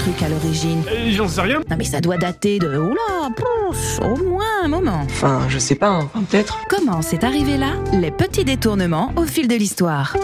truc à l'origine Euh, J'en sais rien. Non mais ça doit dater de... Oula, pouf, au moins un moment. Enfin, je sais pas, hein. Enfin, peut-être. Comment c'est arrivé là? Les petits détournements au fil de l'histoire.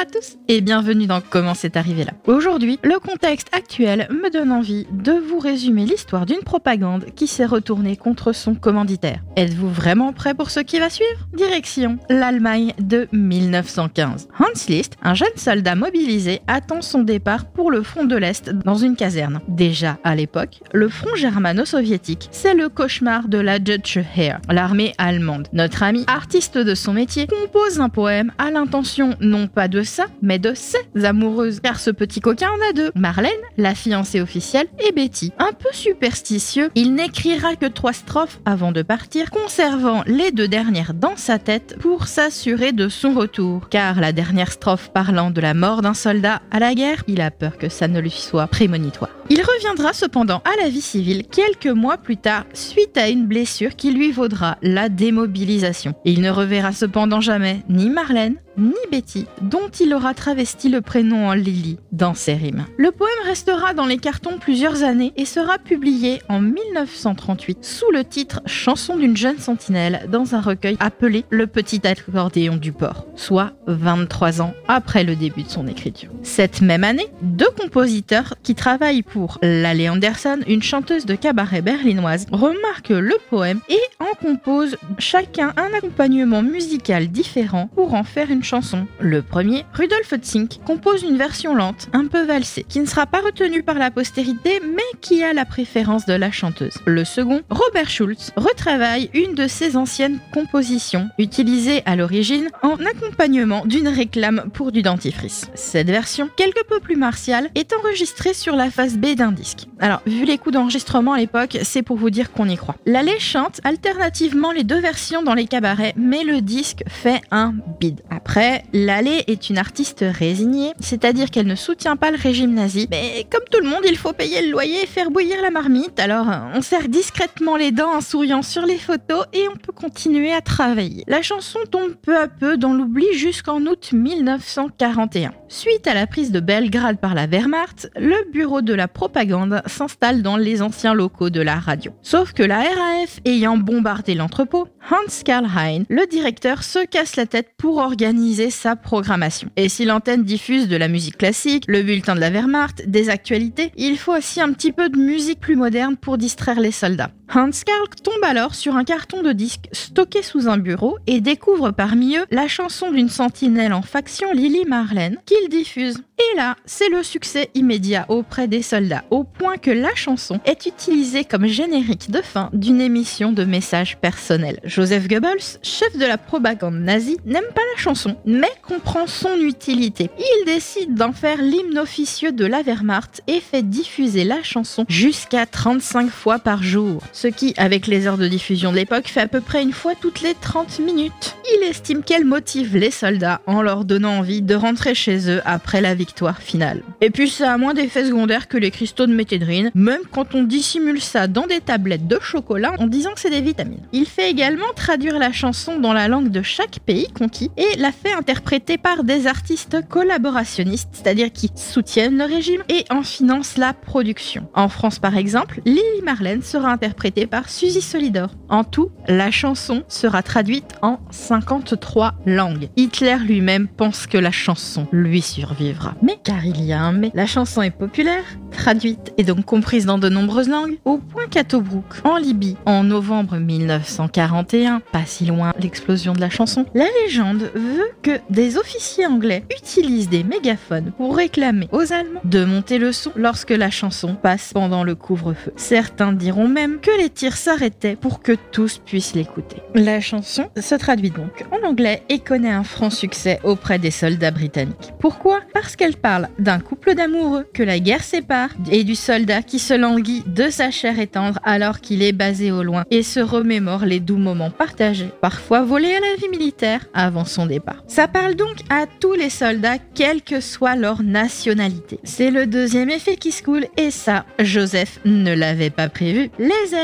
À tous et bienvenue dans Comment c'est arrivé là. Aujourd'hui, le contexte actuel me donne envie de vous résumer l'histoire d'une propagande qui s'est retournée contre son commanditaire. Êtes-vous vraiment prêt pour ce qui va suivre? Direction l'Allemagne de 1915. Hans List, un jeune soldat mobilisé, attend son départ pour le front de l'Est dans une caserne. Déjà à l'époque, le front germano-soviétique, c'est le cauchemar de la Deutsche Heer, l'armée allemande. Notre ami, artiste de son métier, compose un poème à l'intention non pas de ça, mais de ses amoureuses. Car ce petit coquin en a deux. Marlène, la fiancée officielle, et Betty. Un peu superstitieux, il n'écrira que trois strophes avant de partir, conservant les deux dernières dans sa tête pour s'assurer de son retour. Car la dernière strophe parlant de la mort d'un soldat à la guerre, il a peur que ça ne lui soit prémonitoire. Il reviendra cependant à la vie civile quelques mois plus tard suite à une blessure qui lui vaudra la démobilisation. Il ne reverra cependant jamais ni Marlène ni Betty, dont il aura travesti le prénom en Lily dans ses rimes. Le poème restera dans les cartons plusieurs années et sera publié en 1938 sous le titre Chanson d'une jeune sentinelle dans un recueil appelé Le petit accordéon du port, soit 23 ans après le début de son écriture. Cette même année, deux compositeurs qui travaillent pour Lale Anderson, une chanteuse de cabaret berlinoise, remarquent le poème et en composent chacun un accompagnement musical différent pour en faire une chanson. Le premier, Rudolf Zink, compose une version lente, un peu valsée, qui ne sera pas retenue par la postérité, mais qui a la préférence de la chanteuse. Le second, Robert Schulz, retravaille une de ses anciennes compositions, utilisée à l'origine en accompagnement d'une réclame pour du dentifrice. Cette version, quelque peu plus martiale, est enregistrée sur la face B d'un disque. Alors, vu les coûts d'enregistrement à l'époque, c'est pour vous dire qu'on y croit. Lallé chante alternativement les deux versions dans les cabarets, mais le disque fait un bide. Après, Lallé est une artiste résignée, c'est-à-dire qu'elle ne soutient pas le régime nazi, mais comme tout le monde, il faut payer le loyer et faire bouillir la marmite, alors on serre discrètement les dents en souriant sur les photos et on peut continuer à travailler. La chanson tombe peu à peu dans l'oubli jusqu'en août 1941. Suite à la prise de Belgrade par la Wehrmacht, le bureau de la propagande s'installe dans les anciens locaux de la radio. Sauf que la RAF ayant bombardé l'entrepôt, Hans Karl Hein, le directeur, se casse la tête pour organiser sa programmation. Et si l'antenne diffuse de la musique classique, le bulletin de la Wehrmacht, des actualités, il faut aussi un petit peu de musique plus moderne pour distraire les soldats. Hans Karl tombe alors sur un carton de disques stocké sous un bureau et découvre parmi eux la chanson d'une sentinelle en faction Lily Marlène qu'il diffuse. Et là, c'est le succès immédiat auprès des soldats, au point que la chanson est utilisée comme générique de fin d'une émission de messages personnels. Joseph Goebbels, chef de la propagande nazie, n'aime pas la chanson, mais comprend son utilité. Il décide d'en faire l'hymne officieux de la Wehrmacht et fait diffuser la chanson jusqu'à 35 fois par jour. Ce qui, avec les heures de diffusion de l'époque, fait à peu près une fois toutes les 30 minutes. Il estime qu'elle motive les soldats en leur donnant envie de rentrer chez eux après la victoire finale. Et puis ça a moins d'effets secondaires que les cristaux de méthédrine, même quand on dissimule ça dans des tablettes de chocolat en disant que c'est des vitamines. Il fait également traduire la chanson dans la langue de chaque pays conquis et la fait interpréter par des artistes collaborationnistes, c'est-à-dire qui soutiennent le régime et en financent la production. En France par exemple, Lily Marlène sera interprétée par Suzy Solidor. En tout, la chanson sera traduite en 53 langues. Hitler lui-même pense que la chanson lui survivra. Mais car il y a un mais, la chanson est populaire, traduite et donc comprise dans de nombreuses langues, au point qu'à Tobruk, en Libye, en novembre 1941, pas si loin l'explosion de la chanson, la légende veut que des officiers anglais utilisent des mégaphones pour réclamer aux Allemands de monter le son lorsque la chanson passe pendant le couvre-feu. Certains diront même que les tirs s'arrêtaient pour que tous puissent l'écouter. La chanson se traduit donc en anglais et connaît un franc succès auprès des soldats britanniques. Pourquoi? Parce qu'elle Elle parle d'un couple d'amoureux que la guerre sépare et du soldat qui se languit de sa chair et tendre alors qu'il est basé au loin et se remémore les doux moments partagés, parfois volés à la vie militaire avant son départ. Ça parle donc à tous les soldats, quelle que soit leur nationalité. C'est le deuxième effet qui se coule et ça, Joseph ne l'avait pas prévu. Les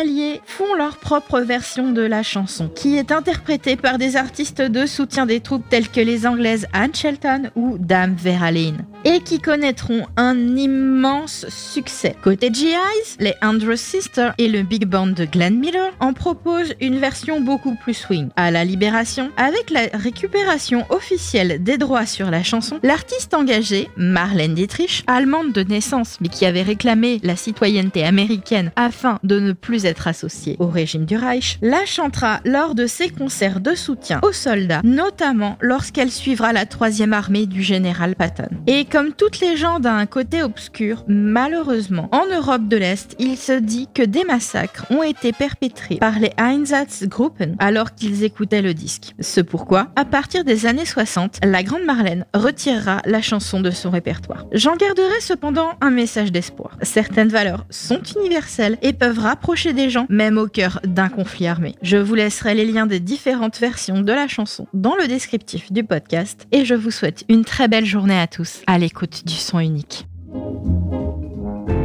Font leur propre version de la chanson, qui est interprétée par des artistes de soutien des troupes telles que les Anglaises Anne Shelton ou Dame Vera Lynn, et qui connaîtront un immense succès. Côté GIs, les Andrews Sisters et le big band de Glenn Miller en proposent une version beaucoup plus swing. À la Libération, avec la récupération officielle des droits sur la chanson, l'artiste engagée, Marlène Dietrich, allemande de naissance mais qui avait réclamé la citoyenneté américaine afin de ne plus être associée au régime du Reich, la chantera lors de ses concerts de soutien aux soldats, notamment lorsqu'elle suivra la troisième armée du général Patton. Comme toutes les gens d'un côté obscur, malheureusement, en Europe de l'Est, il se dit que des massacres ont été perpétrés par les Einsatzgruppen alors qu'ils écoutaient le disque. Ce pourquoi, à partir des années 60, la grande Marlène retirera la chanson de son répertoire. J'en garderai cependant un message d'espoir. Certaines valeurs sont universelles et peuvent rapprocher des gens, même au cœur d'un conflit armé. Je vous laisserai les liens des différentes versions de la chanson dans le descriptif du podcast et je vous souhaite une très belle journée à tous à l'écoute du son unique.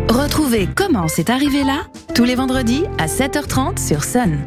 Retrouvez comment c'est arrivé là tous les vendredis à 7h30 sur Sun.